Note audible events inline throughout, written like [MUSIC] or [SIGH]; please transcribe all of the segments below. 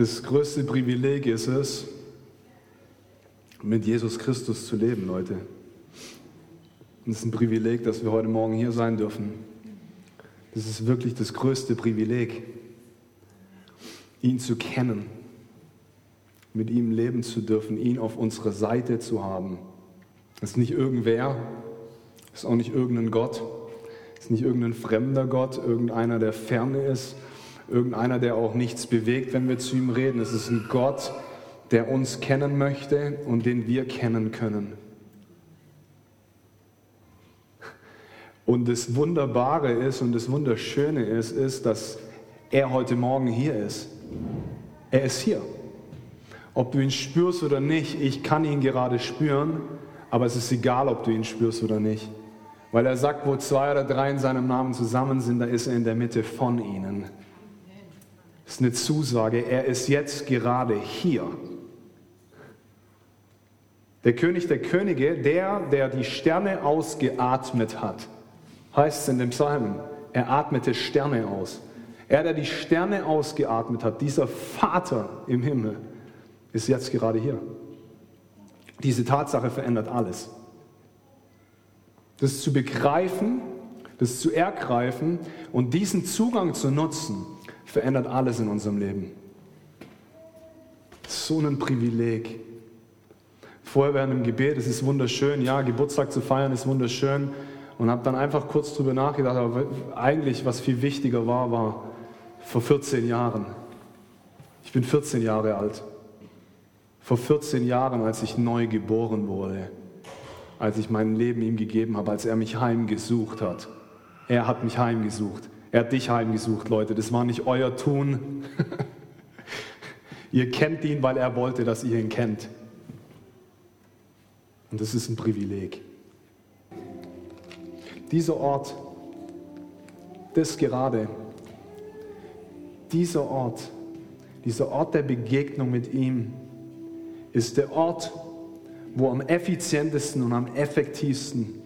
Das größte Privileg ist es, mit Jesus Christus zu leben, Leute. Und es ist ein Privileg, dass wir heute Morgen hier sein dürfen. Das ist wirklich das größte Privileg, ihn zu kennen, mit ihm leben zu dürfen, ihn auf unserer Seite zu haben. Das ist nicht irgendwer, das ist auch nicht irgendein Gott, das ist nicht irgendein fremder Gott, irgendeiner, der ferne ist, irgendeiner, der auch nichts bewegt, wenn wir zu ihm reden. Es ist ein Gott, der uns kennen möchte und den wir kennen können. Und das Wunderbare ist und das Wunderschöne ist, ist, dass er heute Morgen hier ist. Er ist hier. Ob du ihn spürst oder nicht, ich kann ihn gerade spüren, aber es ist egal, ob du ihn spürst oder nicht. Weil er sagt, wo zwei oder drei in seinem Namen zusammen sind, da ist er in der Mitte von ihnen. Das ist eine Zusage, er ist jetzt gerade hier. Der König der Könige, der, der die Sterne ausgeatmet hat, heißt es in dem Psalmen, er atmete Sterne aus. Er, der die Sterne ausgeatmet hat, dieser Vater im Himmel, ist jetzt gerade hier. Diese Tatsache verändert alles. Das zu begreifen, das zu ergreifen und diesen Zugang zu nutzen, verändert alles in unserem Leben. So ein Privileg. Vorher während dem Gebet, es ist wunderschön, ja, Geburtstag zu feiern ist wunderschön. Und habe dann einfach kurz drüber nachgedacht, aber eigentlich, was viel wichtiger war, war vor 14 Jahren. Ich bin 14 Jahre alt. Vor 14 Jahren, als ich neu geboren wurde, als ich mein Leben ihm gegeben habe, als er mich heimgesucht hat. Er hat mich heimgesucht. Er hat dich heimgesucht, Leute. Das war nicht euer Tun. [LAUGHS] ihr kennt ihn, weil er wollte, dass ihr ihn kennt. Und das ist ein Privileg. Dieser Ort, das gerade, dieser Ort, dieser Ort der Begegnung mit ihm, ist der Ort, wo am effizientesten und am effektivsten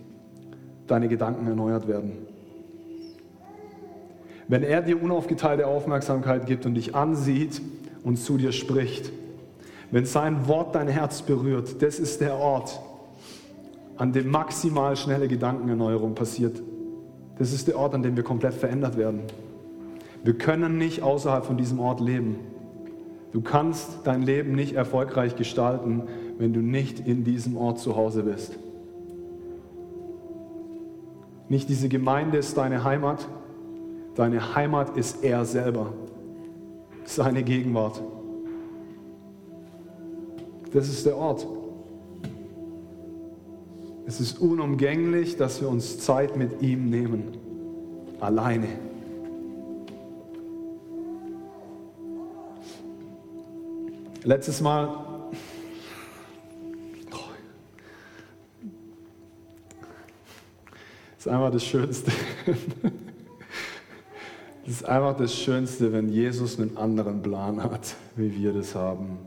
deine Gedanken erneuert werden. Wenn er dir unaufgeteilte Aufmerksamkeit gibt und dich ansieht und zu dir spricht, wenn sein Wort dein Herz berührt, das ist der Ort, an dem maximal schnelle Gedankenerneuerung passiert. Das ist der Ort, an dem wir komplett verändert werden. Wir können nicht außerhalb von diesem Ort leben. Du kannst dein Leben nicht erfolgreich gestalten, wenn du nicht in diesem Ort zu Hause bist. Nicht diese Gemeinde ist deine Heimat, deine Heimat ist er selber, seine Gegenwart. Das ist der Ort. Es ist unumgänglich, dass wir uns Zeit mit ihm nehmen. Alleine. Letztes Mal. Das [LAUGHS] ist einfach das Schönste. [LAUGHS] Das ist einfach das Schönste, wenn Jesus einen anderen Plan hat, wie wir das haben.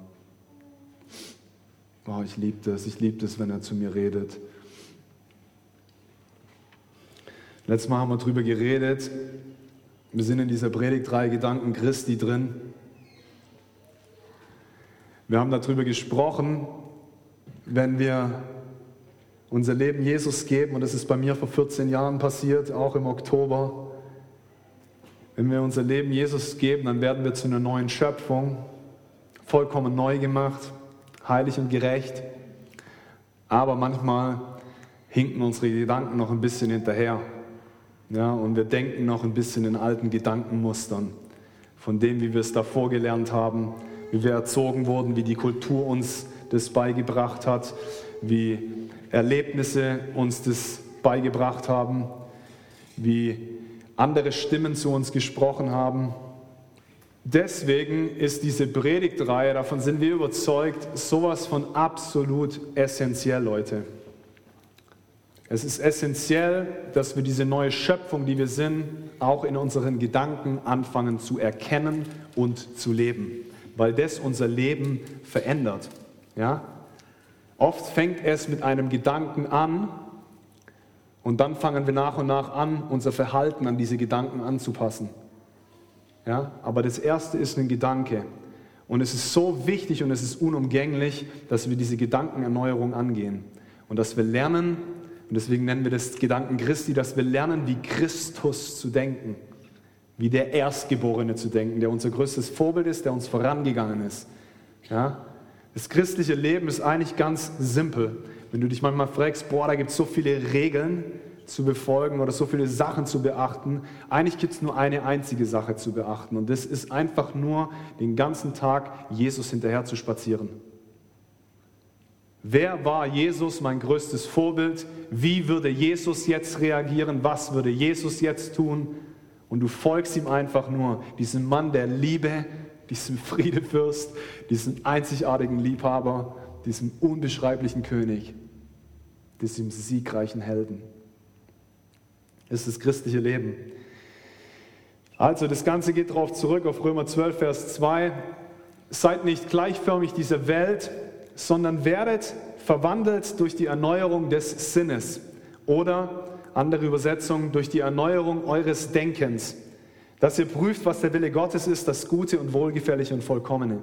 Oh, ich liebe das. Ich liebe das, wenn er zu mir redet. Letztes Mal haben wir darüber geredet. Wir sind in dieser Predigtreihe Gedanken Christi drin. Wir haben darüber gesprochen, wenn wir unser Leben Jesus geben, und das ist bei mir vor 14 Jahren passiert, auch im Oktober. Wenn wir unser Leben Jesus geben, dann werden wir zu einer neuen Schöpfung, vollkommen neu gemacht, heilig und gerecht. Aber manchmal hinken unsere Gedanken noch ein bisschen hinterher. Ja, und wir denken noch ein bisschen in alten Gedankenmustern, von dem, wie wir es davor gelernt haben, wie wir erzogen wurden, wie die Kultur uns das beigebracht hat, wie Erlebnisse uns das beigebracht haben, wie andere Stimmen zu uns gesprochen haben. Deswegen ist diese Predigtreihe, davon sind wir überzeugt, sowas von absolut essentiell, Leute. Es ist essentiell, dass wir diese neue Schöpfung, die wir sind, auch in unseren Gedanken anfangen zu erkennen und zu leben, weil das unser Leben verändert. Ja? Oft fängt es mit einem Gedanken an und dann fangen wir nach und nach an, unser Verhalten an diese Gedanken anzupassen. Ja? Aber das erste ist ein Gedanke Und es ist so wichtig und es ist unumgänglich, dass wir diese Gedankenerneuerung angehen und dass wir lernen, und deswegen nennen wir das Gedanken Christi, dass wir lernen, wie Christus zu denken, wie der Erstgeborene zu denken, der unser größtes Vorbild ist, der uns vorangegangen ist. Ja? Das christliche Leben ist eigentlich ganz simpel. Wenn du dich manchmal fragst, boah, da gibt es so viele Regeln, zu befolgen oder so viele Sachen zu beachten. Eigentlich gibt es nur eine einzige Sache zu beachten und das ist einfach nur den ganzen Tag Jesus hinterher zu spazieren. Wer war Jesus, mein größtes Vorbild? Wie würde Jesus jetzt reagieren? Was würde Jesus jetzt tun? Und du folgst ihm einfach nur, diesem Mann der Liebe, diesem Friedefürst, diesem einzigartigen Liebhaber, diesem unbeschreiblichen König, diesem siegreichen Helden ist das christliche Leben. Also das Ganze geht darauf zurück, auf Römer 12, Vers 2. Seid nicht gleichförmig dieser Welt, sondern werdet verwandelt durch die Erneuerung des Sinnes. Oder andere Übersetzung, durch die Erneuerung eures Denkens, dass ihr prüft, was der Wille Gottes ist, das Gute und Wohlgefällige und Vollkommene.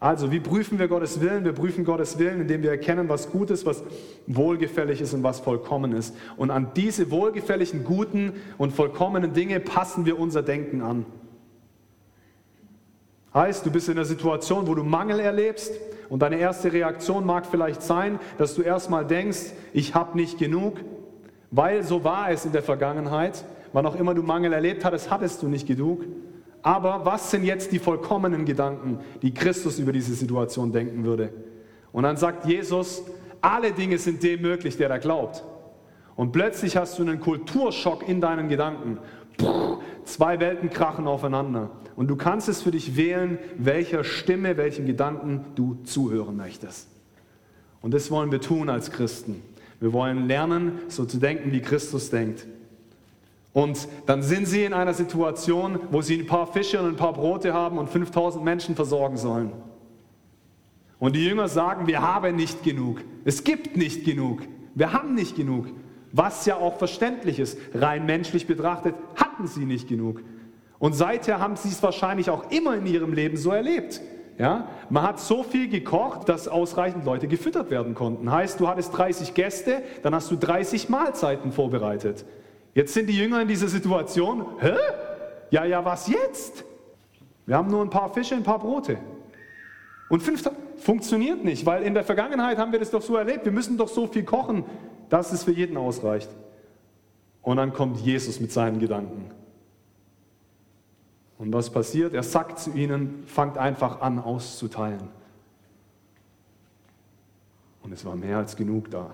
Also, wie prüfen wir Gottes Willen? Wir prüfen Gottes Willen, indem wir erkennen, was gut ist, was wohlgefällig ist und was vollkommen ist. Und an diese wohlgefälligen, guten und vollkommenen Dinge passen wir unser Denken an. Heißt, du bist in einer Situation, wo du Mangel erlebst und deine erste Reaktion mag vielleicht sein, dass du erstmal denkst, ich habe nicht genug, weil so war es in der Vergangenheit. Wann auch immer du Mangel erlebt hattest, hattest du nicht genug. Aber was sind jetzt die vollkommenen Gedanken, die Christus über diese Situation denken würde? Und dann sagt Jesus, alle Dinge sind dem möglich, der da glaubt. Und plötzlich hast du einen Kulturschock in deinen Gedanken. Puh, zwei Welten krachen aufeinander. Und du kannst es für dich wählen, welcher Stimme, welchen Gedanken du zuhören möchtest. Und das wollen wir tun als Christen. Wir wollen lernen, so zu denken, wie Christus denkt. Und dann sind sie in einer Situation, wo sie ein paar Fische und ein paar Brote haben und 5000 Menschen versorgen sollen. Und die Jünger sagen, wir haben nicht genug. Es gibt nicht genug. Wir haben nicht genug. Was ja auch verständlich ist. Rein menschlich betrachtet hatten sie nicht genug. Und seither haben sie es wahrscheinlich auch immer in ihrem Leben so erlebt. Ja? Man hat so viel gekocht, dass ausreichend Leute gefüttert werden konnten. Heißt, du hattest 30 Gäste, dann hast du 30 Mahlzeiten vorbereitet. Jetzt sind die Jünger in dieser Situation, hä? Ja, ja, was jetzt? Wir haben nur ein paar Fische, ein paar Brote. Und fünf funktioniert nicht, weil in der Vergangenheit haben wir das doch so erlebt. Wir müssen doch so viel kochen, dass es für jeden ausreicht. Und dann kommt Jesus mit seinen Gedanken. Und was passiert? Er sagt zu ihnen, fangt einfach an auszuteilen. Und es war mehr als genug da.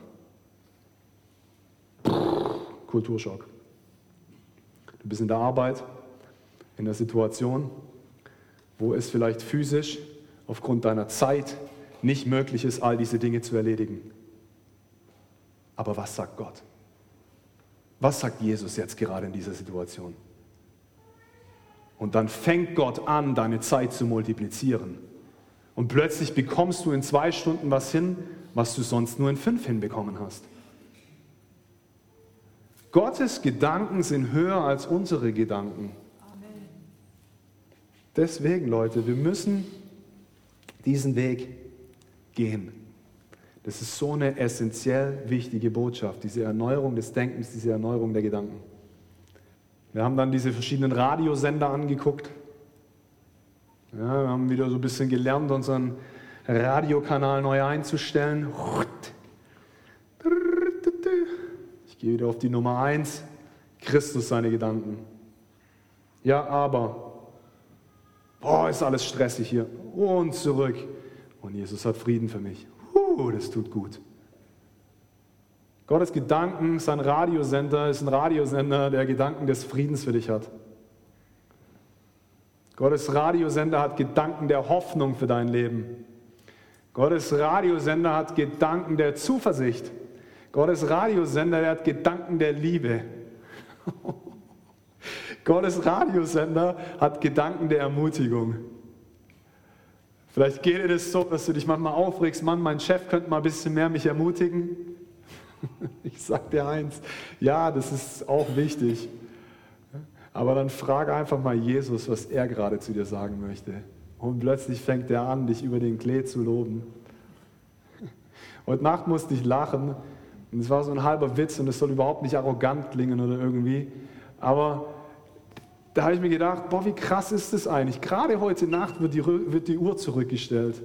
Kulturschock. Du bist in der Arbeit, in der Situation, wo es vielleicht physisch aufgrund deiner Zeit nicht möglich ist, all diese Dinge zu erledigen. Aber was sagt Gott? Was sagt Jesus jetzt gerade in dieser Situation? Und dann fängt Gott an, deine Zeit zu multiplizieren. Und plötzlich bekommst du in zwei Stunden was hin, was du sonst nur in fünf hinbekommen hast. Gottes Gedanken sind höher als unsere Gedanken. Deswegen, Leute, wir müssen diesen Weg gehen. Das ist so eine essentiell wichtige Botschaft, diese Erneuerung des Denkens, diese Erneuerung der Gedanken. Wir haben dann diese verschiedenen Radiosender angeguckt. Ja, wir haben wieder so ein bisschen gelernt, unseren Radiokanal neu einzustellen. Gehe wieder auf die Nummer 1. Christus seine Gedanken. Ja, aber, boah, ist alles stressig hier. Und zurück. Und Jesus hat Frieden für mich. Uh, das tut gut. Gottes Gedanken, sein Radiosender ist ein Radiosender, der Gedanken des Friedens für dich hat. Gottes Radiosender hat Gedanken der Hoffnung für dein Leben. Gottes Radiosender hat Gedanken der Zuversicht. Gottes Radiosender, der hat Gedanken der Liebe. [LAUGHS] Gottes Radiosender hat Gedanken der Ermutigung. Vielleicht geht dir das so, dass du dich manchmal aufregst, Mann, mein Chef könnte mal ein bisschen mehr mich ermutigen. [LAUGHS] Ich sag dir eins, ja, das ist auch wichtig. Aber dann frage einfach mal Jesus, was er gerade zu dir sagen möchte. Und plötzlich fängt er an, dich über den Klee zu loben. Heute Nacht musste ich lachen. Und es war so ein halber Witz und es soll überhaupt nicht arrogant klingen oder irgendwie. Aber da habe ich mir gedacht, boah, wie krass ist das eigentlich? Gerade heute Nacht wird die, wird die Uhr zurückgestellt.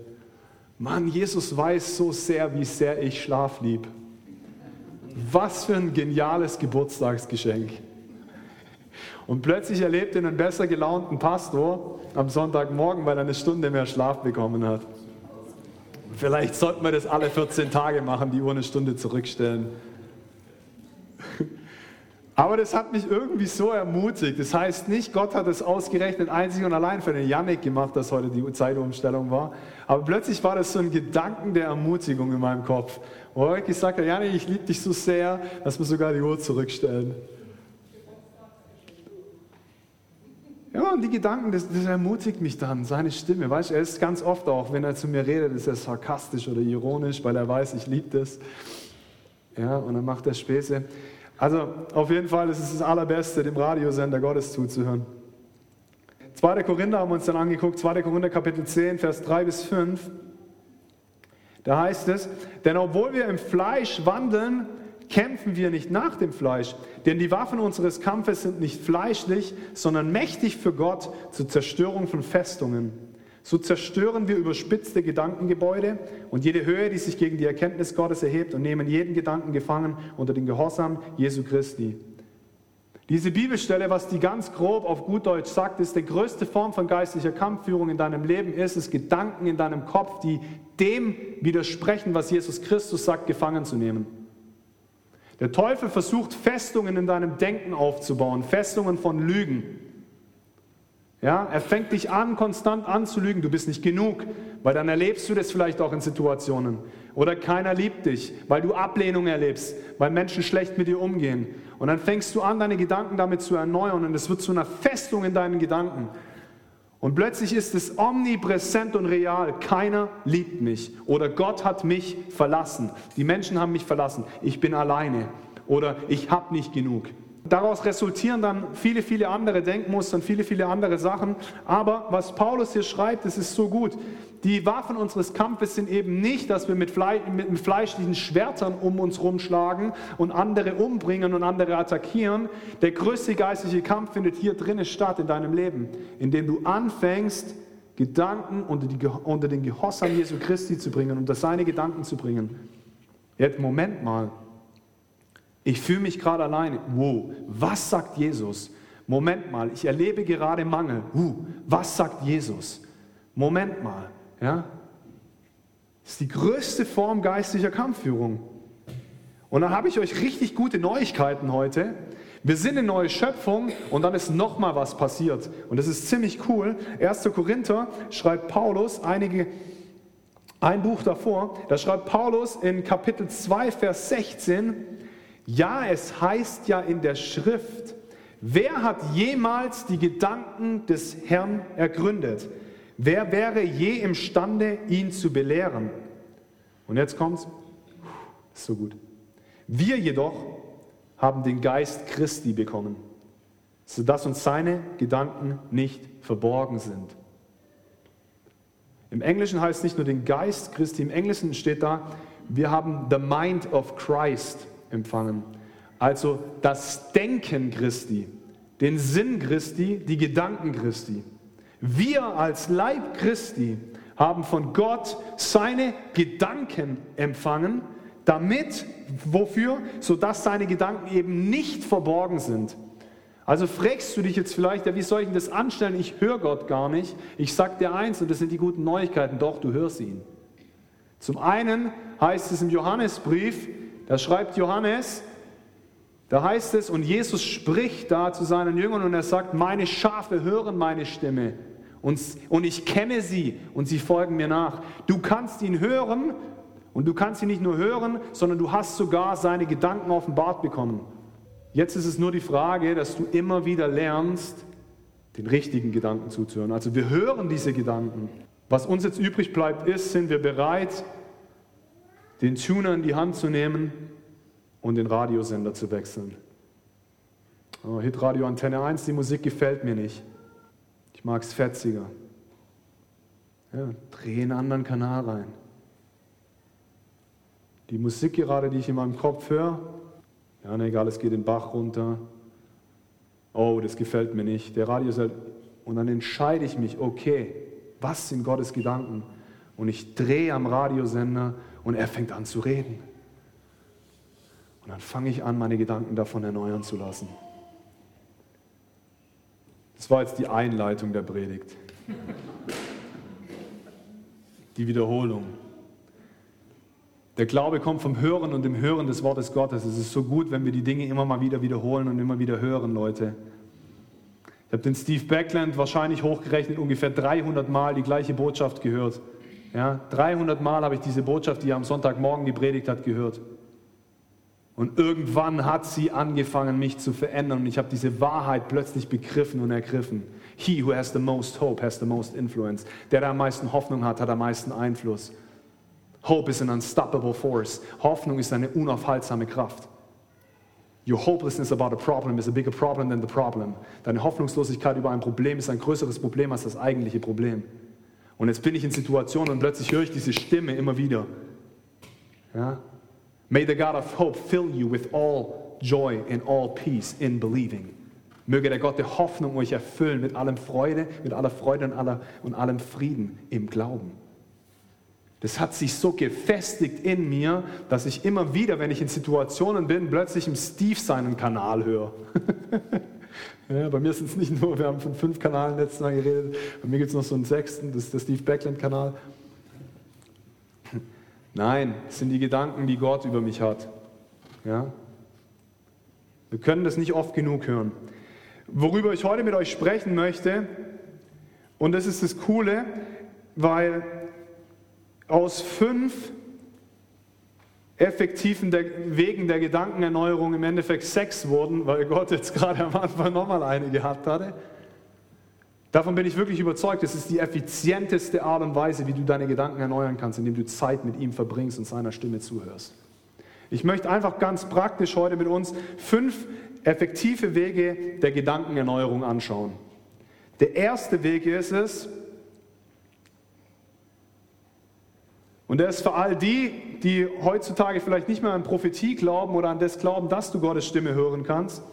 Mann, Jesus weiß so sehr, wie sehr ich Schlaf lieb. Was für ein geniales Geburtstagsgeschenk. Und plötzlich erlebt er einen besser gelaunten Pastor am Sonntagmorgen, weil er eine Stunde mehr Schlaf bekommen hat. Vielleicht sollten wir das alle 14 Tage machen, die Uhr eine Stunde zurückstellen. [LAUGHS] Aber das hat mich irgendwie so ermutigt. Das heißt nicht, Gott hat es ausgerechnet einzig und allein für den Yannick gemacht, dass heute die Zeitumstellung war. Aber plötzlich war das so ein Gedanken der Ermutigung in meinem Kopf. Wo ich gesagt habe, Yannick, ich liebe dich so sehr, dass wir sogar die Uhr zurückstellen. Ja, und die Gedanken, das, das, ermutigt mich dann, seine Stimme. Weißt du, er ist ganz oft auch, wenn er zu mir redet, ist er sarkastisch oder ironisch, weil er weiß, ich liebe das. Ja, und dann macht er Späße. Also, auf jeden Fall ist es das Allerbeste, dem Radiosender Gottes zuzuhören. 2. Korinther haben wir uns dann angeguckt, 2. Korinther Kapitel 10, Vers 3 bis 5. Da heißt es, denn obwohl wir im Fleisch wandeln, kämpfen wir nicht nach dem Fleisch, denn die Waffen unseres Kampfes sind nicht fleischlich, sondern mächtig für Gott zur Zerstörung von Festungen. So zerstören wir überspitzte Gedankengebäude und jede Höhe, die sich gegen die Erkenntnis Gottes erhebt und nehmen jeden Gedanken gefangen unter den Gehorsam Jesu Christi. Diese Bibelstelle, was die ganz grob auf gut Deutsch sagt, ist, die größte Form von geistlicher Kampfführung in deinem Leben ist es, Gedanken in deinem Kopf, die dem widersprechen, was Jesus Christus sagt, gefangen zu nehmen. Der Teufel versucht Festungen in deinem Denken aufzubauen, Festungen von Lügen. Ja, er fängt dich an, konstant anzulügen, du bist nicht genug, weil dann erlebst du das vielleicht auch in Situationen. Oder keiner liebt dich, weil du Ablehnung erlebst, weil Menschen schlecht mit dir umgehen. Und dann fängst du an, deine Gedanken damit zu erneuern und es wird zu einer Festung in deinen Gedanken. Und plötzlich ist es omnipräsent und real. Keiner liebt mich. Oder Gott hat mich verlassen. Die Menschen haben mich verlassen. Ich bin alleine. Oder ich habe nicht genug. Daraus resultieren dann viele, viele andere Denkmuster und viele, viele andere Sachen. Aber was Paulus hier schreibt, das ist so gut. Die Waffen unseres Kampfes sind eben nicht, dass wir mit, Fle mit fleischlichen Schwertern um uns rumschlagen und andere umbringen und andere attackieren. Der größte geistliche Kampf findet hier drinnen statt in deinem Leben, indem du anfängst, Gedanken unter, die, unter den Gehorsam Jesu Christi zu bringen, unter seine Gedanken zu bringen. Jetzt, Moment mal, ich fühle mich gerade alleine. Wow, was sagt Jesus? Moment mal, ich erlebe gerade Mangel. Uh, was sagt Jesus? Moment mal, ja? Das ist die größte Form geistlicher Kampfführung. Und dann habe ich euch richtig gute Neuigkeiten heute. Wir sind eine neue Schöpfung und dann ist noch mal was passiert. Und das ist ziemlich cool. 1. Korinther schreibt Paulus einige, ein Buch davor, da schreibt Paulus in Kapitel 2, Vers 16, ja, es heißt ja in der Schrift, wer hat jemals die Gedanken des Herrn ergründet? Wer wäre je imstande, ihn zu belehren? Und jetzt kommt's. so gut. Wir jedoch haben den Geist Christi bekommen, sodass uns seine Gedanken nicht verborgen sind. Im Englischen heißt es nicht nur den Geist Christi, im Englischen steht da, wir haben the mind of Christ empfangen. Also das Denken Christi, den Sinn Christi, die Gedanken Christi. Wir als Leib Christi haben von Gott seine Gedanken empfangen, damit, wofür? Sodass seine Gedanken eben nicht verborgen sind. Also fragst du dich jetzt vielleicht, ja, wie soll ich denn das anstellen? Ich höre Gott gar nicht. Ich sag dir eins, und das sind die guten Neuigkeiten, doch, du hörst ihn. Zum einen heißt es im Johannesbrief, da schreibt Johannes, da heißt es, und Jesus spricht da zu seinen Jüngern und er sagt, meine Schafe hören meine Stimme und, und ich kenne sie und sie folgen mir nach. Du kannst ihn hören und du kannst ihn nicht nur hören, sondern du hast sogar seine Gedanken offenbart bekommen. Jetzt ist es nur die Frage, dass du immer wieder lernst, den richtigen Gedanken zuzuhören. Also wir hören diese Gedanken. Was uns jetzt übrig bleibt, ist, sind wir bereit, den Tuner in die Hand zu nehmen und den Radiosender zu wechseln. Oh, Hitradio Antenne 1, die Musik gefällt mir nicht. Ich mag es fetziger. Ja, dreh einen anderen Kanal rein. Die Musik gerade, die ich in meinem Kopf höre, ja, ne, egal, es geht den Bach runter. Oh, das gefällt mir nicht. Der Radio sagt, und dann entscheide ich mich, okay, was sind Gottes Gedanken? Und ich drehe am Radiosender und er fängt an zu reden. Und dann fange ich an, meine Gedanken davon erneuern zu lassen. Das war jetzt die Einleitung der Predigt. Die Wiederholung. Der Glaube kommt vom Hören und dem Hören des Wortes Gottes. Es ist so gut, wenn wir die Dinge immer mal wieder wiederholen und immer wieder hören, Leute. Ich habe den Steve Backland wahrscheinlich hochgerechnet ungefähr 300 Mal die gleiche Botschaft gehört. Ja, 300 Mal habe ich diese Botschaft, die er am Sonntagmorgen gepredigt hat, gehört. Und irgendwann hat sie angefangen, mich zu verändern. Und ich habe diese Wahrheit plötzlich begriffen und ergriffen. He who has the most hope has the most influence. Der, der am meisten Hoffnung hat, hat am meisten Einfluss. Hope is an unstoppable force. Hoffnung ist eine unaufhaltsame Kraft. Your hopelessness about a problem is a bigger problem than the problem. Deine Hoffnungslosigkeit über ein Problem ist ein größeres Problem als das eigentliche Problem. Und jetzt bin ich in Situationen und plötzlich höre ich diese Stimme immer wieder. Ja? May the God of hope fill you with all joy and all peace in believing. Möge der Gott der Hoffnung euch erfüllen mit allem Freude, mit aller Freude und, aller, und allem Frieden im Glauben. Das hat sich so gefestigt in mir, dass ich immer wieder, wenn ich in Situationen bin, plötzlich im Steve seinen Kanal höre. [LAUGHS] ja, bei mir sind es nicht nur, wir haben von fünf Kanalen letztes Mal geredet, bei mir gibt es noch so einen sechsten, das ist der Steve Backland-Kanal. Nein, es sind die Gedanken, die Gott über mich hat. Ja? Wir können das nicht oft genug hören. Worüber ich heute mit euch sprechen möchte, und das ist das Coole, weil aus fünf effektiven Wegen der Gedankenerneuerung im Endeffekt sechs wurden, weil Gott jetzt gerade am Anfang nochmal eine gehabt hatte. Davon bin ich wirklich überzeugt, es ist die effizienteste Art und Weise, wie du deine Gedanken erneuern kannst, indem du Zeit mit ihm verbringst und seiner Stimme zuhörst. Ich möchte einfach ganz praktisch heute mit uns fünf effektive Wege der Gedankenerneuerung anschauen. Der erste Weg ist es, Und der ist für all die, die heutzutage vielleicht nicht mehr an Prophetie glauben oder an das glauben, dass du Gottes Stimme hören kannst.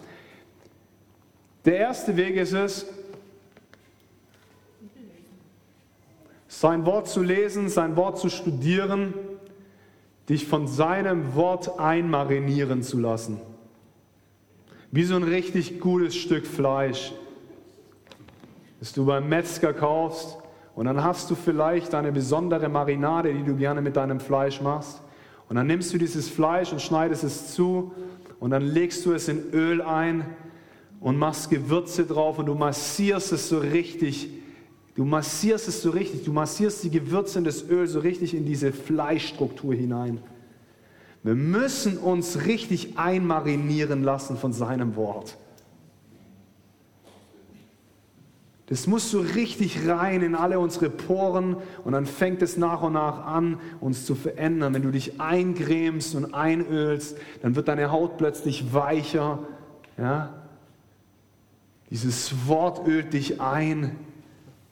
Der erste Weg ist es, sein Wort zu lesen, sein Wort zu studieren, dich von seinem Wort einmarinieren zu lassen. Wie so ein richtig gutes Stück Fleisch, das du beim Metzger kaufst und dann hast du vielleicht eine besondere Marinade, die du gerne mit deinem Fleisch machst. Und dann nimmst du dieses Fleisch und schneidest es zu und dann legst du es in Öl ein und machst Gewürze drauf und du massierst es so richtig. Du massierst es so richtig. Du massierst die Gewürze und das Öl so richtig in diese Fleischstruktur hinein. Wir müssen uns richtig einmarinieren lassen von seinem Wort. Das muss so richtig rein in alle unsere Poren und dann fängt es nach und nach an, uns zu verändern. Wenn du dich eingrämst und einölst, dann wird deine Haut plötzlich weicher. Ja? Dieses Wort ölt dich ein,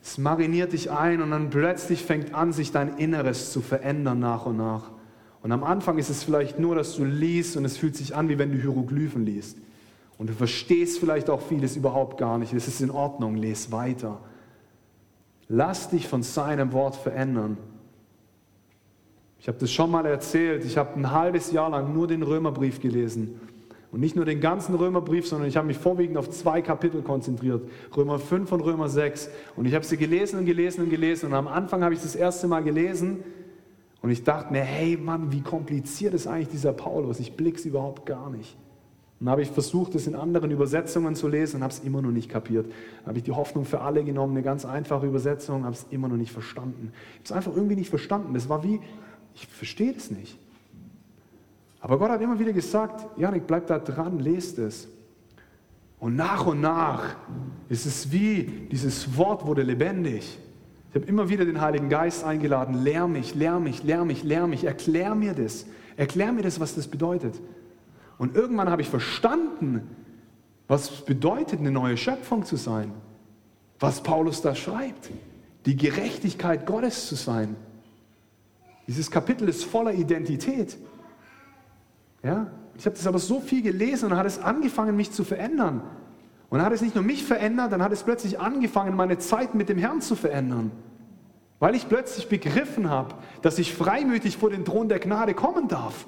es mariniert dich ein und dann plötzlich fängt an, sich dein Inneres zu verändern nach und nach. Und am Anfang ist es vielleicht nur, dass du liest und es fühlt sich an, wie wenn du Hieroglyphen liest. Und du verstehst vielleicht auch vieles überhaupt gar nicht. Es ist in Ordnung, les weiter. Lass dich von seinem Wort verändern. Ich habe das schon mal erzählt. Ich habe ein halbes Jahr lang nur den Römerbrief gelesen. Und nicht nur den ganzen Römerbrief, sondern ich habe mich vorwiegend auf zwei Kapitel konzentriert. Römer 5 und Römer 6. Und ich habe sie gelesen und gelesen und gelesen. Und am Anfang habe ich das erste Mal gelesen. Und ich dachte mir, hey Mann, wie kompliziert ist eigentlich dieser Paulus? Ich blick's überhaupt gar nicht. Dann habe ich versucht, es in anderen Übersetzungen zu lesen und habe es immer noch nicht kapiert. Dann habe ich die Hoffnung für alle genommen, eine ganz einfache Übersetzung, habe es immer noch nicht verstanden. Ich habe es einfach irgendwie nicht verstanden. Das war wie, ich verstehe es nicht. Aber Gott hat immer wieder gesagt, Janik, bleib da dran, lest es. Und nach und nach ist es wie, dieses Wort wurde lebendig. Ich habe immer wieder den Heiligen Geist eingeladen, lehr mich, lehr mich, lehr mich, lehr mich, erklär mir das. Erklär mir das, was das bedeutet. Und irgendwann habe ich verstanden, was bedeutet, eine neue Schöpfung zu sein. Was Paulus da schreibt. die Gerechtigkeit Gottes zu sein. Dieses Kapitel ist voller Identität. Ja? Ich habe das aber so viel gelesen und dann hat es angefangen, mich zu verändern. Und dann hat es nicht nur mich verändert, dann hat es plötzlich angefangen, meine Zeit mit dem Herrn zu verändern. Weil ich plötzlich begriffen habe, dass ich freimütig vor den Thron der Gnade kommen darf.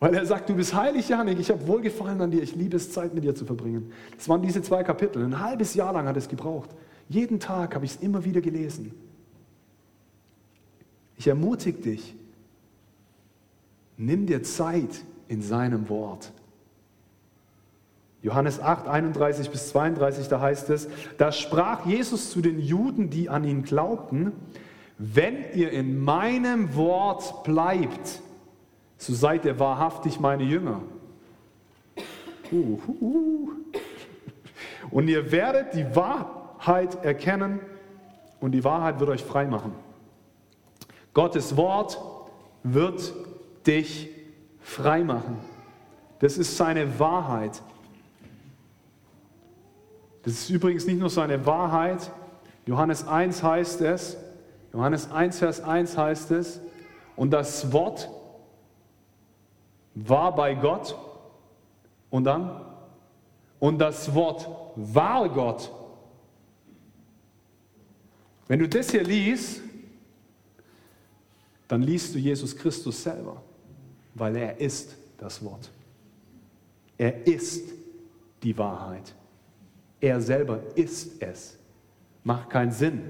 Weil er sagt, du bist heilig, Janik, ich habe Wohlgefallen an dir, ich liebe es, Zeit mit dir zu verbringen. Das waren diese zwei Kapitel. Ein halbes Jahr lang hat es gebraucht. Jeden Tag habe ich es immer wieder gelesen. Ich ermutige dich, nimm dir Zeit in seinem Wort. Johannes 8, 31 bis 32, da heißt es, da sprach Jesus zu den Juden, die an ihn glaubten, wenn ihr in meinem Wort bleibt, so seid ihr wahrhaftig meine Jünger. Uh. Und ihr werdet die Wahrheit erkennen und die Wahrheit wird euch frei machen. Gottes Wort wird dich frei machen. Das ist seine Wahrheit. Das ist übrigens nicht nur seine Wahrheit. Johannes 1 heißt es, Johannes 1, Vers 1 heißt es, und das Wort war bei Gott und dann, und das Wort war Gott. Wenn du das hier liest, dann liest du Jesus Christus selber, weil er ist das Wort. Er ist die Wahrheit. Er selber ist es. Macht keinen Sinn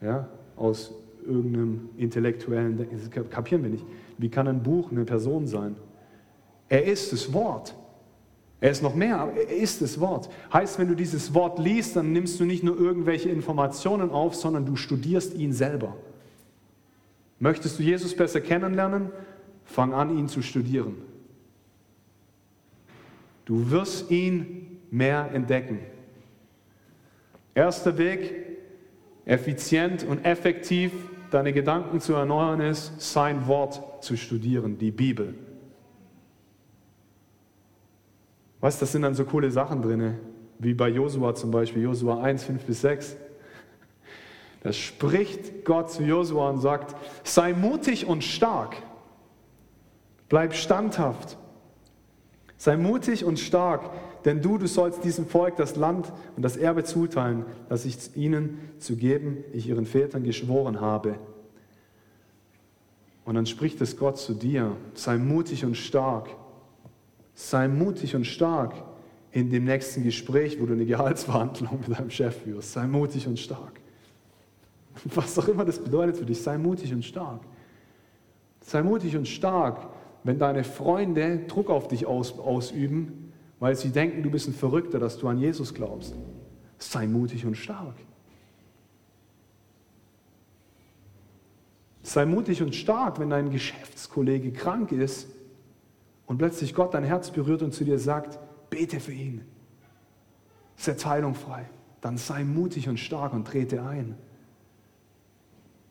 ja, aus irgendeinem intellektuellen Denken. Das kapieren wir nicht. Wie kann ein Buch eine Person sein? Er ist das Wort. Er ist noch mehr, aber er ist das Wort. Heißt, wenn du dieses Wort liest, dann nimmst du nicht nur irgendwelche Informationen auf, sondern du studierst ihn selber. Möchtest du Jesus besser kennenlernen? Fang an, ihn zu studieren. Du wirst ihn mehr entdecken. Erster Weg, effizient und effektiv deine Gedanken zu erneuern, ist, sein Wort zu studieren, die Bibel. Was, das sind dann so coole Sachen drin, wie bei Josua zum Beispiel, Josua 1, 5 bis 6. Da spricht Gott zu Josua und sagt, sei mutig und stark, bleib standhaft, sei mutig und stark, denn du, du sollst diesem Volk das Land und das Erbe zuteilen, das ich ihnen zu geben, ich ihren Vätern geschworen habe. Und dann spricht es Gott zu dir, sei mutig und stark, sei mutig und stark in dem nächsten Gespräch, wo du eine Gehaltsverhandlung mit deinem Chef führst, sei mutig und stark. Was auch immer das bedeutet für dich, sei mutig und stark. Sei mutig und stark, wenn deine Freunde Druck auf dich aus, ausüben, weil sie denken, du bist ein Verrückter, dass du an Jesus glaubst. Sei mutig und stark. Sei mutig und stark, wenn dein Geschäftskollege krank ist und plötzlich Gott dein Herz berührt und zu dir sagt, bete für ihn. Setz Heilung frei. Dann sei mutig und stark und trete ein.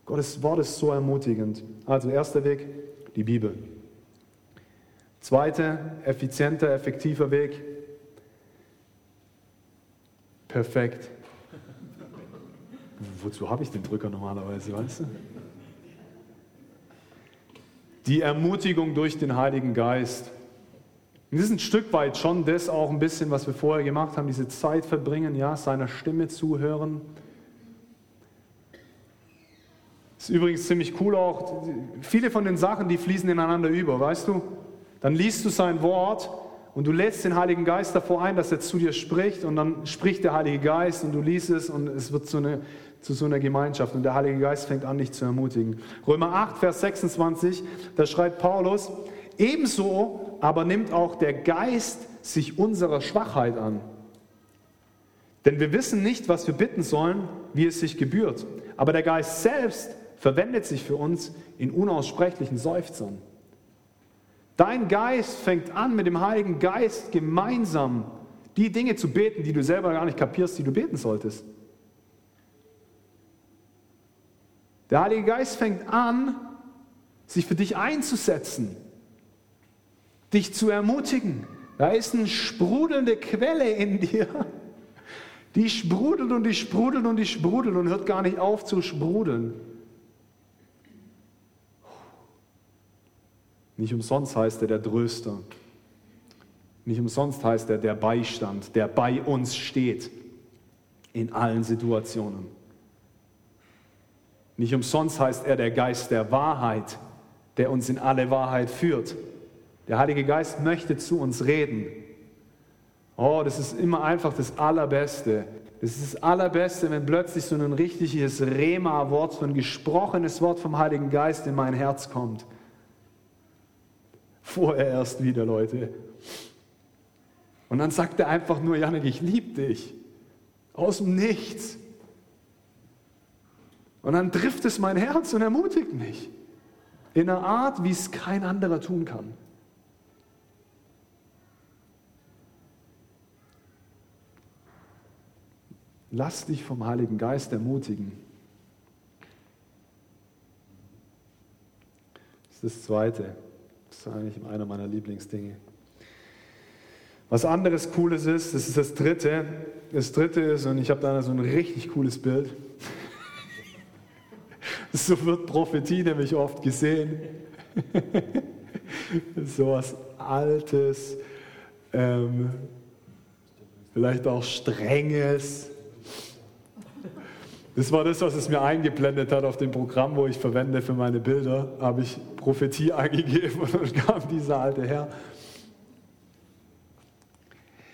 Gottes Wort ist so ermutigend. Also erster Weg, die Bibel. Zweiter, effizienter, effektiver Weg. Perfekt. [LAUGHS] Wozu habe ich den Drücker normalerweise, weißt du? Die Ermutigung durch den Heiligen Geist. Und das ist ein Stück weit schon das auch ein bisschen, was wir vorher gemacht haben, diese Zeit verbringen, ja, seiner Stimme zuhören, ist übrigens ziemlich cool auch. Viele von den Sachen, die fließen ineinander über, weißt du? Dann liest du sein Wort und du lädst den Heiligen Geist davor ein, dass er zu dir spricht und dann spricht der Heilige Geist und du liest es und es wird zu, eine, zu so einer Gemeinschaft und der Heilige Geist fängt an, dich zu ermutigen. Römer 8, Vers 26, da schreibt Paulus, ebenso aber nimmt auch der Geist sich unserer Schwachheit an. Denn wir wissen nicht, was wir bitten sollen, wie es sich gebührt. Aber der Geist selbst verwendet sich für uns in unaussprechlichen Seufzern. Dein Geist fängt an, mit dem Heiligen Geist gemeinsam die Dinge zu beten, die du selber gar nicht kapierst, die du beten solltest. Der Heilige Geist fängt an, sich für dich einzusetzen, dich zu ermutigen. Da ist eine sprudelnde Quelle in dir, Die sprudelt und die sprudelt und die sprudelt und hört gar nicht auf zu sprudeln. Nicht umsonst heißt er der Tröster. Nicht umsonst heißt er der Beistand, der bei uns steht in allen Situationen. Nicht umsonst heißt er der Geist der Wahrheit, der uns in alle Wahrheit führt. Der Heilige Geist möchte zu uns reden. Oh, das ist immer einfach das Allerbeste. Das ist das Allerbeste, wenn plötzlich so ein richtiges Rema-Wort, so ein gesprochenes Wort vom Heiligen Geist in mein Herz kommt. Vorher erst wieder, Leute. Und dann sagt er einfach nur, Janik, ich liebe dich. Aus dem Nichts. Und dann trifft es mein Herz und ermutigt mich. In einer Art, wie es kein anderer tun kann. Lass dich vom Heiligen Geist ermutigen. Das ist das Zweite. Ist eigentlich einer meiner Lieblingsdinge. Was anderes Cooles ist, das ist das Dritte. Das Dritte ist, und ich habe da so ein richtig cooles Bild. [LAUGHS] So wird Prophetie nämlich oft gesehen. [LAUGHS] so was Altes, ähm, vielleicht auch Strenges. Das war das, was es mir eingeblendet hat auf dem Programm, wo ich verwende für meine Bilder. Habe ich Prophetie [LAUGHS] eingegeben und dann kam dieser alte Herr.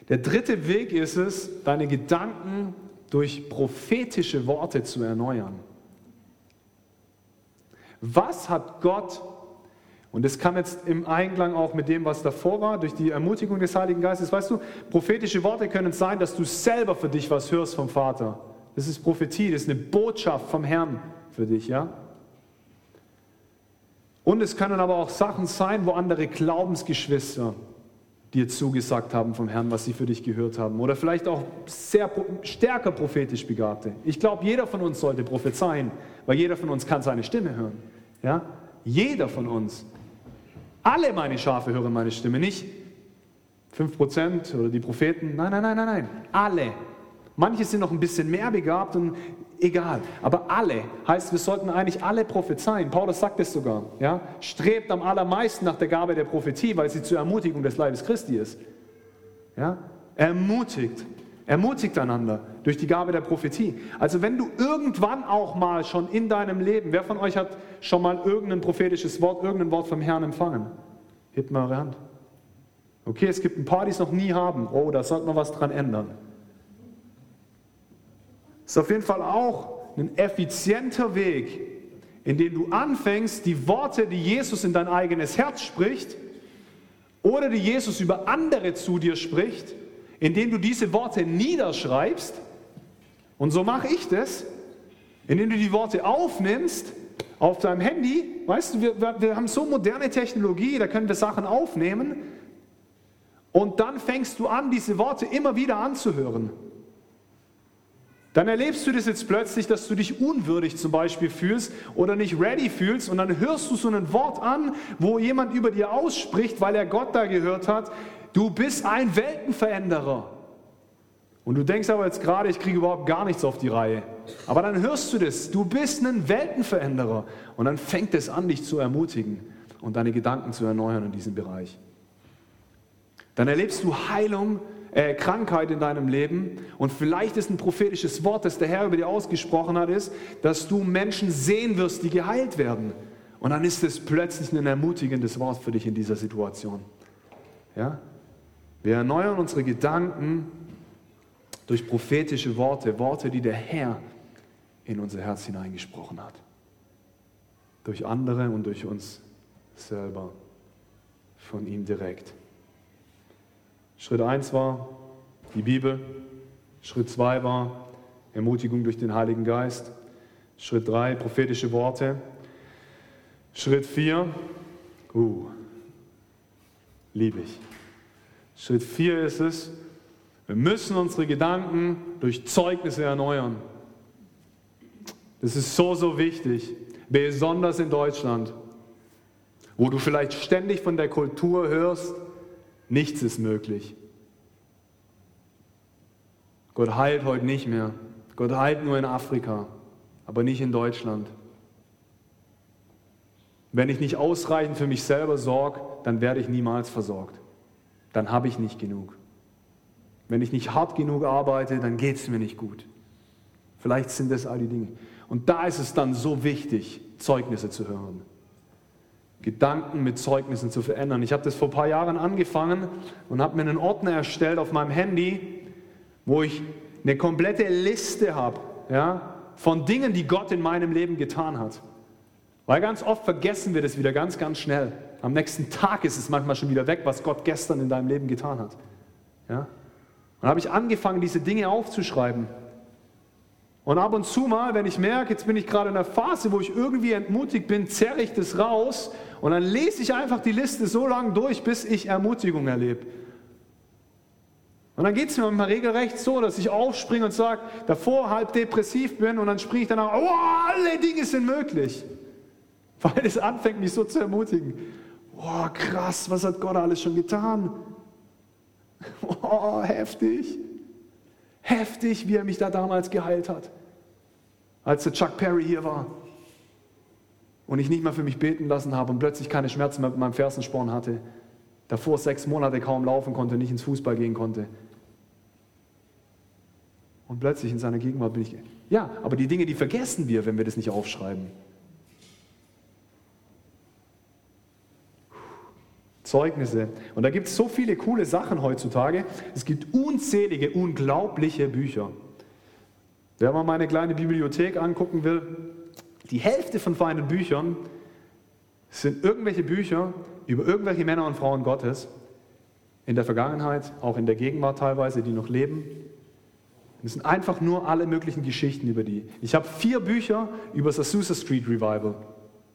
Der dritte Weg ist es, deine Gedanken durch prophetische Worte zu erneuern. Was hat Gott, und das kann jetzt im Einklang auch mit dem, was davor war, durch die Ermutigung des Heiligen Geistes, weißt du, prophetische Worte können sein, dass du selber für dich was hörst vom Vater. Das ist Prophetie, das ist eine Botschaft vom Herrn für dich, ja? Und es können aber auch Sachen sein, wo andere Glaubensgeschwister dir zugesagt haben vom Herrn, was sie für dich gehört haben. Oder vielleicht auch sehr stärker prophetisch Begabte. Ich glaube, jeder von uns sollte prophezeien, weil jeder von uns kann seine Stimme hören. Ja? Jeder von uns. Alle meine Schafe hören meine Stimme, nicht 5% oder die Propheten. Nein, nein, nein, nein, nein. Alle. Manche sind noch ein bisschen mehr begabt und egal. Aber alle heißt, wir sollten eigentlich alle prophezeien. Paulus sagt es sogar. Ja? Strebt am allermeisten nach der Gabe der Prophetie, weil sie zur Ermutigung des Leibes Christi ist. Ja? Ermutigt. Ermutigt einander durch die Gabe der Prophetie. Also wenn du irgendwann auch mal schon in deinem Leben, wer von euch hat schon mal irgendein prophetisches Wort, irgendein Wort vom Herrn empfangen? Hebt mal eure Hand. Okay, es gibt ein paar, die es noch nie haben. Oh, da sollte man was dran ändern. Ist auf jeden Fall auch ein effizienter Weg, in dem du anfängst, die Worte, die Jesus in dein eigenes Herz spricht, oder die Jesus über andere zu dir spricht, indem du diese Worte niederschreibst. Und so mache ich das, indem du die Worte aufnimmst auf deinem Handy. Weißt du, wir, wir haben so moderne Technologie, da können wir Sachen aufnehmen. Und dann fängst du an, diese Worte immer wieder anzuhören. Dann erlebst du das jetzt plötzlich, dass du dich unwürdig zum Beispiel fühlst oder nicht ready fühlst und dann hörst du so ein Wort an, wo jemand über dir ausspricht, weil er Gott da gehört hat, du bist ein Weltenveränderer. Und du denkst aber jetzt gerade, ich kriege überhaupt gar nichts auf die Reihe. Aber dann hörst du das, du bist ein Weltenveränderer. Und dann fängt es an, dich zu ermutigen und deine Gedanken zu erneuern in diesem Bereich. Dann erlebst du Heilung, äh, Krankheit in deinem Leben und vielleicht ist ein prophetisches Wort, das der Herr über dir ausgesprochen hat, ist, dass du Menschen sehen wirst, die geheilt werden. Und dann ist es plötzlich ein ermutigendes Wort für dich in dieser Situation. Ja? Wir erneuern unsere Gedanken durch prophetische Worte, Worte, die der Herr in unser Herz hineingesprochen hat. Durch andere und durch uns selber, von ihm direkt. Schritt 1 war die Bibel. Schritt 2 war Ermutigung durch den Heiligen Geist. Schritt 3 prophetische Worte. Schritt 4, uh, liebe ich. Schritt 4 ist es, wir müssen unsere Gedanken durch Zeugnisse erneuern. Das ist so, so wichtig, besonders in Deutschland, wo du vielleicht ständig von der Kultur hörst, Nichts ist möglich. Gott heilt heute nicht mehr. Gott heilt nur in Afrika, aber nicht in Deutschland. Wenn ich nicht ausreichend für mich selber sorge, dann werde ich niemals versorgt. Dann habe ich nicht genug. Wenn ich nicht hart genug arbeite, dann geht es mir nicht gut. Vielleicht sind das all die Dinge. Und da ist es dann so wichtig, Zeugnisse zu hören. Gedanken mit Zeugnissen zu verändern. Ich habe das vor ein paar Jahren angefangen und habe mir einen Ordner erstellt auf meinem Handy, wo ich eine komplette Liste habe ja, von Dingen, die Gott in meinem Leben getan hat. Weil ganz oft vergessen wir das wieder ganz, ganz schnell. Am nächsten Tag ist es manchmal schon wieder weg, was Gott gestern in deinem Leben getan hat. Ja? Und habe ich angefangen, diese Dinge aufzuschreiben. Und ab und zu mal, wenn ich merke, jetzt bin ich gerade in einer Phase, wo ich irgendwie entmutigt bin, zerre ich das raus und dann lese ich einfach die Liste so lange durch, bis ich Ermutigung erlebe. Und dann geht es mir manchmal regelrecht so, dass ich aufspringe und sage, davor halb depressiv bin und dann springe ich danach, oh, alle Dinge sind möglich. [LAUGHS] Weil es anfängt, mich so zu ermutigen. Oh, krass, was hat Gott alles schon getan? [LAUGHS] Oh, heftig. Heftig, wie er mich da damals geheilt hat. Als der Chuck Perry hier war und ich nicht mehr für mich beten lassen habe und plötzlich keine Schmerzen mehr mit meinem Fersensporn hatte. Davor sechs Monate kaum laufen konnte, nicht ins Fußball gehen konnte. Und plötzlich in seiner Gegenwart bin ich. Ja, aber die Dinge, die vergessen wir, wenn wir das nicht aufschreiben. Zeugnisse. Und da gibt es so viele coole Sachen heutzutage. Es gibt unzählige, unglaubliche Bücher. Wer mal meine kleine Bibliothek angucken will, die Hälfte von meinen Büchern sind irgendwelche Bücher über irgendwelche Männer und Frauen Gottes, in der Vergangenheit, auch in der Gegenwart teilweise, die noch leben. Das sind einfach nur alle möglichen Geschichten über die. Ich habe vier Bücher über das Azusa Street Revival.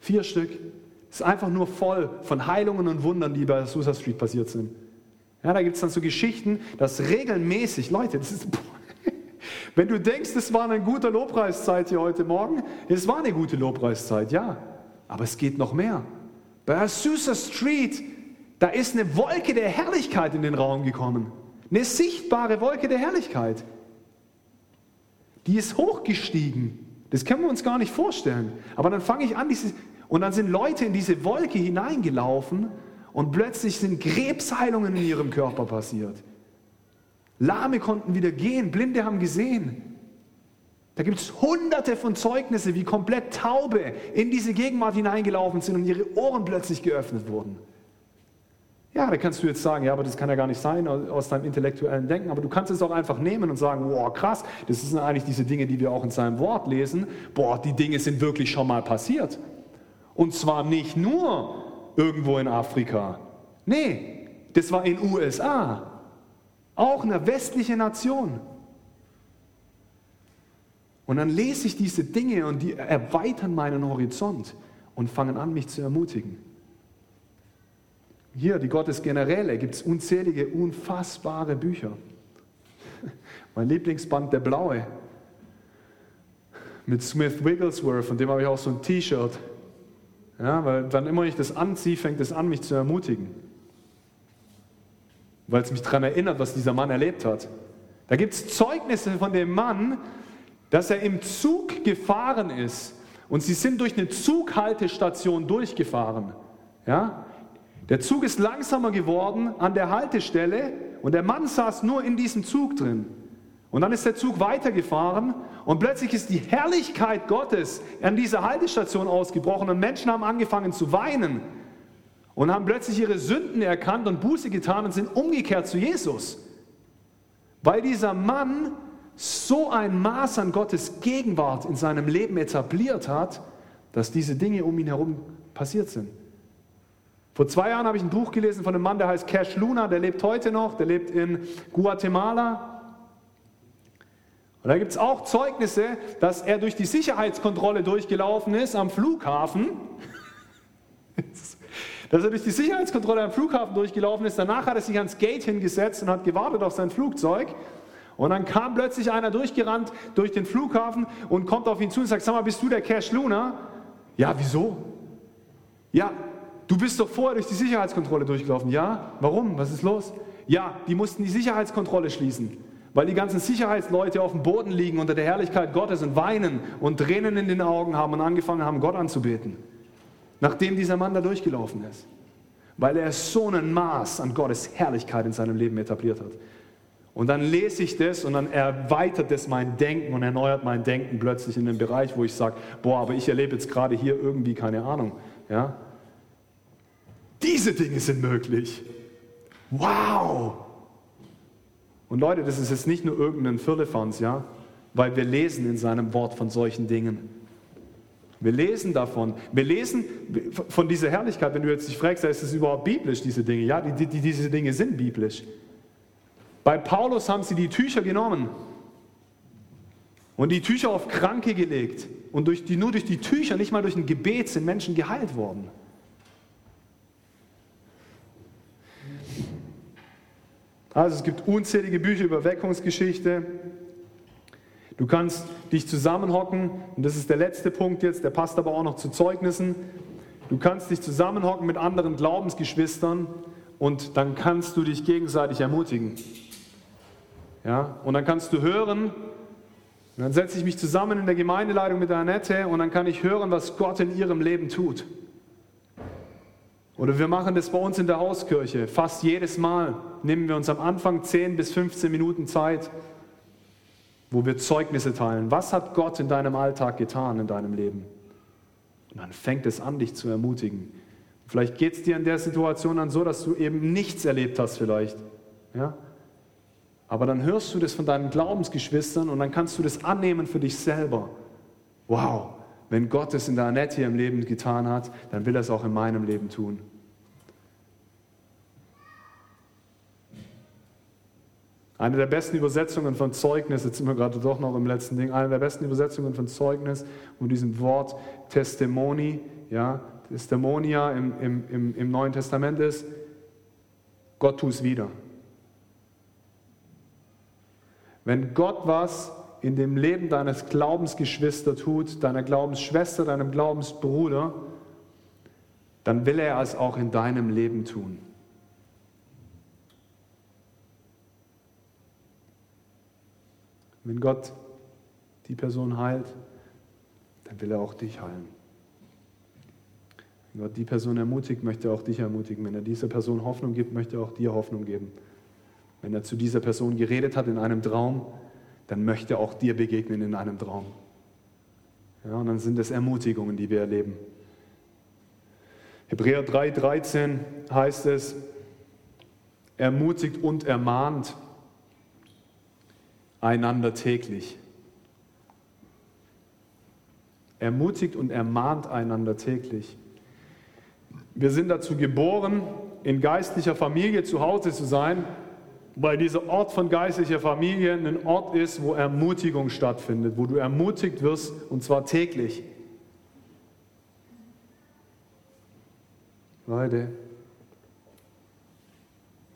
Vier Stück. Es ist einfach nur voll von Heilungen und Wundern, die bei Azusa Street passiert sind. Ja, da gibt es dann so Geschichten, dass regelmäßig, Leute, das ist, wenn du denkst, es war eine gute Lobpreiszeit hier heute Morgen, es war eine gute Lobpreiszeit, ja. Aber es geht noch mehr. Bei Azusa Street, da ist eine Wolke der Herrlichkeit in den Raum gekommen. Eine sichtbare Wolke der Herrlichkeit. Die ist hochgestiegen. Das können wir uns gar nicht vorstellen. Aber dann fange ich an, diese, und dann sind Leute in diese Wolke hineingelaufen und plötzlich sind Krebsheilungen in ihrem Körper passiert. Lahme konnten wieder gehen, Blinde haben gesehen. Da gibt es hunderte von Zeugnissen, wie komplett Taube in diese Gegenwart hineingelaufen sind und ihre Ohren plötzlich geöffnet wurden. Ja, da kannst du jetzt sagen, ja, aber das kann ja gar nicht sein aus deinem intellektuellen Denken, aber du kannst es auch einfach nehmen und sagen, boah, krass, das sind eigentlich diese Dinge, die wir auch in seinem Wort lesen. Boah, die Dinge sind wirklich schon mal passiert. Und zwar nicht nur irgendwo in Afrika. Nee, das war in USA. Auch eine westliche Nation. Und dann lese ich diese Dinge und die erweitern meinen Horizont und fangen an, mich zu ermutigen. Hier, die Gottesgeneräle, gibt es unzählige, unfassbare Bücher. [LAUGHS] Mein Lieblingsband, der blaue, mit Smith Wigglesworth, von dem habe ich auch so ein T-Shirt. Ja, weil dann immer ich das anziehe, fängt es an, mich zu ermutigen. Weil es mich daran erinnert, was dieser Mann erlebt hat. Da gibt es Zeugnisse von dem Mann, dass er im Zug gefahren ist. Und sie sind durch eine Zughaltestation durchgefahren. Ja? Der Zug ist langsamer geworden an der Haltestelle und der Mann saß nur in diesem Zug drin. Und dann ist der Zug weitergefahren und plötzlich ist die Herrlichkeit Gottes an dieser Haltestation ausgebrochen und Menschen haben angefangen zu weinen und haben plötzlich ihre Sünden erkannt und Buße getan und sind umgekehrt zu Jesus. Weil dieser Mann so ein Maß an Gottes Gegenwart in seinem Leben etabliert hat, dass diese Dinge um ihn herum passiert sind. Vor zwei Jahren habe ich ein Buch gelesen von einem Mann, der heißt Cash Luna, der lebt heute noch, der lebt in Guatemala und da gibt es auch Zeugnisse, dass er durch die Sicherheitskontrolle durchgelaufen ist am Flughafen. [LAUGHS] dass er durch die Sicherheitskontrolle am Flughafen durchgelaufen ist. Danach hat er sich ans Gate hingesetzt und hat gewartet auf sein Flugzeug. Und dann kam plötzlich einer durchgerannt durch den Flughafen und kommt auf ihn zu und sagt, sag mal, bist du der Cash Luna? Ja, wieso? Ja, du bist doch vorher durch die Sicherheitskontrolle durchgelaufen. Ja, warum? Was ist los? Ja, die mussten die Sicherheitskontrolle schließen Weil die ganzen Sicherheitsleute auf dem Boden liegen unter der Herrlichkeit Gottes und weinen und Tränen in den Augen haben und angefangen haben, Gott anzubeten. Nachdem dieser Mann da durchgelaufen ist. Weil er so ein Maß an Gottes Herrlichkeit in seinem Leben etabliert hat. Und dann lese ich das und dann erweitert das mein Denken und erneuert mein Denken plötzlich in den Bereich, wo ich sage, boah, aber ich erlebe jetzt gerade hier irgendwie keine Ahnung. Ja? Diese Dinge sind möglich. Wow! Und Leute, das ist jetzt nicht nur irgendein Firlefanz, ja, weil wir lesen in seinem Wort von solchen Dingen. Wir lesen davon. Wir lesen von dieser Herrlichkeit. Wenn du jetzt dich fragst, ist es überhaupt biblisch, diese Dinge? Ja, die, die, diese Dinge sind biblisch. Bei Paulus haben sie die Tücher genommen und die Tücher auf Kranke gelegt. Und durch die, nur durch die Tücher, nicht mal durch ein Gebet, sind Menschen geheilt worden. Also es gibt unzählige Bücher über Weckungsgeschichte. Du kannst dich zusammenhocken, und das ist der letzte Punkt jetzt, der passt aber auch noch zu Zeugnissen. Du kannst dich zusammenhocken mit anderen Glaubensgeschwistern und dann kannst du dich gegenseitig ermutigen. Ja? Und dann kannst du hören, dann setze ich mich zusammen in der Gemeindeleitung mit Annette und dann kann ich hören, was Gott in ihrem Leben tut. Oder wir machen das bei uns in der Hauskirche. Fast jedes Mal nehmen wir uns am Anfang 10 bis 15 Minuten Zeit, wo wir Zeugnisse teilen. Was hat Gott in deinem Alltag getan, in deinem Leben? Und dann fängt es an, dich zu ermutigen. Vielleicht geht es dir in der Situation dann so, dass du eben nichts erlebt hast vielleicht. Ja? Aber dann hörst du das von deinen Glaubensgeschwistern und dann kannst du das annehmen für dich selber. Wow, wenn Gott es in der Annette im Leben getan hat, dann will er es auch in meinem Leben tun. Eine der besten Übersetzungen von Zeugnis, jetzt sind wir gerade doch noch im letzten Ding, eine der besten Übersetzungen von Zeugnis und diesem Wort Testimony, ja, Testimonia im, im, im, im Neuen Testament ist, Gott tu es wieder. Wenn Gott was in dem Leben deines Glaubensgeschwister tut, deiner Glaubensschwester, deinem Glaubensbruder, dann will er es auch in deinem Leben tun. Wenn Gott die Person heilt, dann will er auch dich heilen. Wenn Gott die Person ermutigt, möchte er auch dich ermutigen. Wenn er dieser Person Hoffnung gibt, möchte er auch dir Hoffnung geben. Wenn er zu dieser Person geredet hat in einem Traum, dann möchte er auch dir begegnen in einem Traum. Ja, und dann sind es Ermutigungen, die wir erleben. Hebräer 3,13 heißt es, ermutigt und ermahnt einander täglich. Ermutigt und ermahnt einander täglich. Wir sind dazu geboren, in geistlicher Familie zu Hause zu sein, weil dieser Ort von geistlicher Familie ein Ort ist, wo Ermutigung stattfindet, wo du ermutigt wirst und zwar täglich. Leute.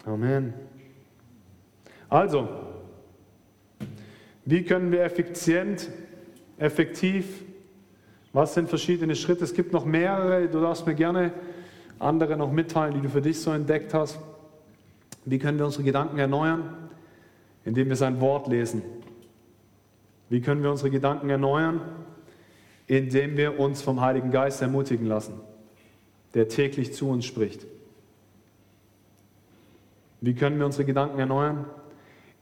Amen. Also, wie können wir effizient, effektiv, was sind verschiedene Schritte? Es gibt noch mehrere, du darfst mir gerne andere noch mitteilen, die du für dich so entdeckt hast. Wie können wir unsere Gedanken erneuern? Indem wir sein Wort lesen. Wie können wir unsere Gedanken erneuern? Indem wir uns vom Heiligen Geist ermutigen lassen, der täglich zu uns spricht. Wie können wir unsere Gedanken erneuern?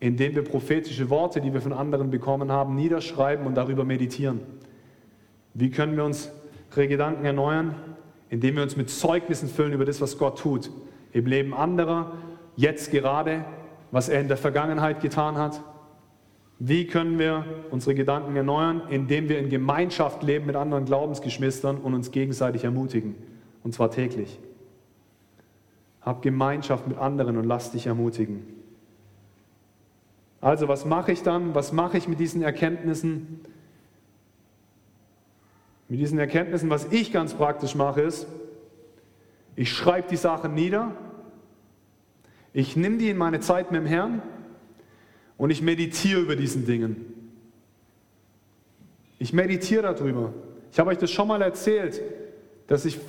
Indem wir prophetische Worte, die wir von anderen bekommen haben, niederschreiben und darüber meditieren. Wie können wir unsere Gedanken erneuern? Indem wir uns mit Zeugnissen füllen über das, was Gott tut, im Leben anderer jetzt gerade, was er in der Vergangenheit getan hat? Wie können wir unsere Gedanken erneuern? Indem wir in Gemeinschaft leben mit anderen Glaubensgeschwistern und uns gegenseitig ermutigen. Und zwar täglich. Hab Gemeinschaft mit anderen und lass dich ermutigen. Also, was mache ich dann? Was mache ich mit diesen Erkenntnissen? Mit diesen Erkenntnissen, was ich ganz praktisch mache, ist, ich schreibe die Sachen nieder ich nehme die in meine Zeit mit dem Herrn und ich meditiere über diesen Dingen. Ich meditiere darüber. Ich habe euch das schon mal erzählt, dass ich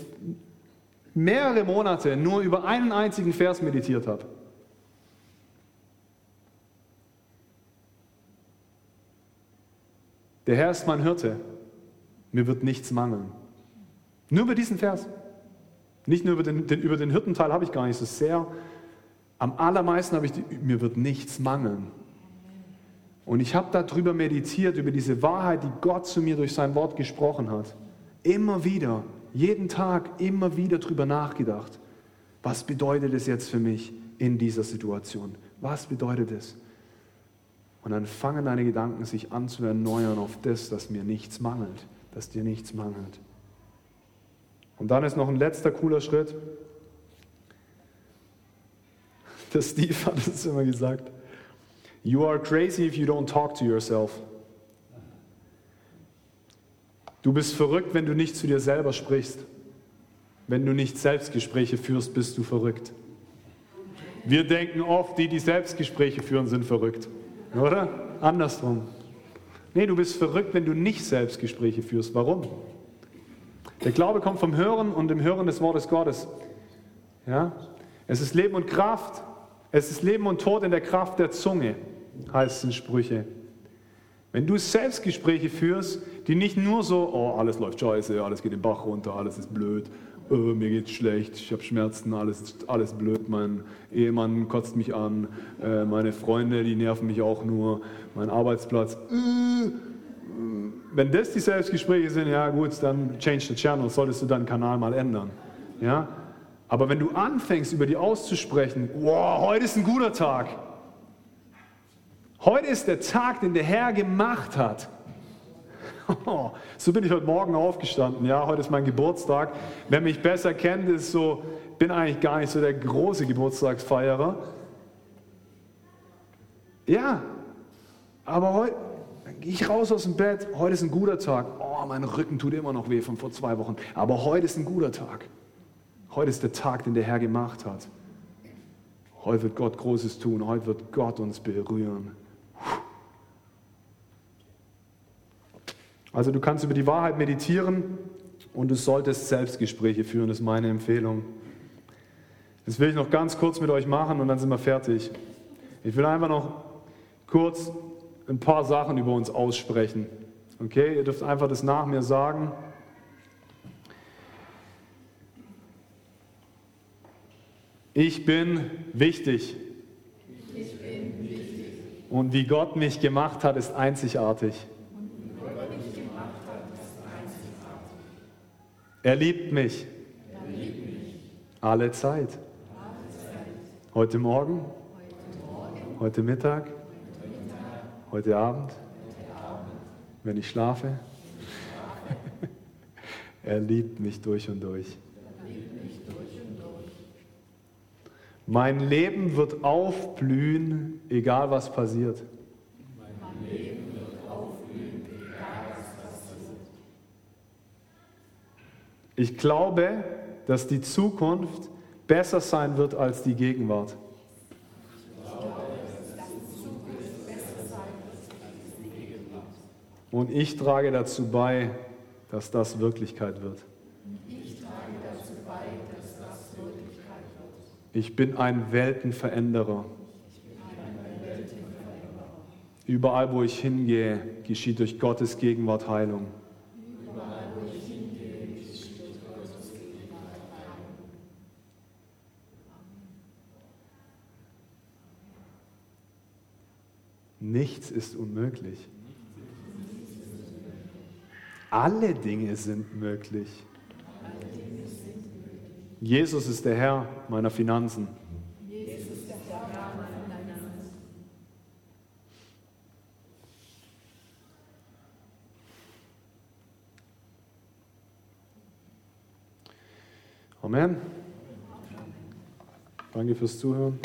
mehrere Monate nur über einen einzigen Vers meditiert habe. Der Herr ist mein Hirte, mir wird nichts mangeln. Nur über diesen Vers. Nicht nur über den, den über den Hirtenteil habe ich gar nicht so sehr. Am allermeisten habe ich, die, mir wird nichts mangeln. Und ich habe darüber meditiert, über diese Wahrheit, die Gott zu mir durch sein Wort gesprochen hat. Immer wieder, jeden Tag, immer wieder darüber nachgedacht. Was bedeutet es jetzt für mich in dieser Situation? Was bedeutet es? Und dann fangen deine Gedanken sich an zu erneuern auf das, dass mir nichts mangelt, dass dir nichts mangelt. Und dann ist noch ein letzter cooler Schritt. Der Steve hat es immer gesagt. You are crazy if you don't talk to yourself. Du bist verrückt, wenn du nicht zu dir selber sprichst. Wenn du nicht Selbstgespräche führst, bist du verrückt. Wir denken oft, die, die Selbstgespräche führen, sind verrückt. Oder? Andersrum. Nee, du bist verrückt, wenn du nicht Selbstgespräche führst. Warum? Der Glaube kommt vom Hören und dem Hören des Wortes Gottes. Ja? Es ist Leben und Kraft. Es ist Leben und Tod in der Kraft der Zunge heißt es in Sprüche. Wenn du Selbstgespräche führst, die nicht nur so, oh, alles läuft scheiße, alles geht den Bach runter, alles ist blöd, oh, mir geht's schlecht, ich habe Schmerzen, alles, alles blöd, mein Ehemann kotzt mich an, äh, meine Freunde, die nerven mich auch nur, mein Arbeitsplatz. Äh, wenn das die Selbstgespräche sind, ja gut, dann change the channel, solltest du deinen Kanal mal ändern. Ja? Aber wenn du anfängst, über die auszusprechen, wow, heute ist ein guter Tag, Heute ist der Tag, den der Herr gemacht hat. [LAUGHS] so bin ich heute Morgen aufgestanden. Ja, heute ist mein Geburtstag. Wer mich besser kennt, ist so, bin eigentlich gar nicht so der große Geburtstagsfeierer. Ja, aber heute gehe ich raus aus dem Bett. Heute ist ein guter Tag. Oh, mein Rücken tut immer noch weh von vor zwei Wochen. Aber heute ist ein guter Tag. Heute ist der Tag, den der Herr gemacht hat. Heute wird Gott Großes tun. Heute wird Gott uns berühren. Also du kannst über die Wahrheit meditieren und du solltest Selbstgespräche führen, das ist meine Empfehlung. Das will ich noch ganz kurz mit euch machen und dann sind wir fertig. Ich will einfach noch kurz ein paar Sachen über uns aussprechen. Okay, ihr dürft einfach das nach mir sagen. Ich bin wichtig. Ich bin wichtig. Und wie Gott mich gemacht hat, ist einzigartig. Er liebt mich. Er liebt mich. Alle, Zeit. Alle Zeit. Heute Morgen. Heute, Mittag. Heute Abend. Wenn ich schlafe. [LAUGHS] er liebt mich durch und durch. Mein Leben wird aufblühen, egal was passiert. Mein Leben Ich glaube, dass die Zukunft besser sein wird als die Gegenwart. Und ich trage dazu bei, dass das Wirklichkeit wird. Ich bin ein Weltenveränderer. Überall, wo ich hingehe, geschieht durch Gottes Gegenwart Heilung. Nichts ist unmöglich. Alle Dinge sind möglich. Jesus ist der Herr meiner Finanzen. Amen. Danke fürs Zuhören.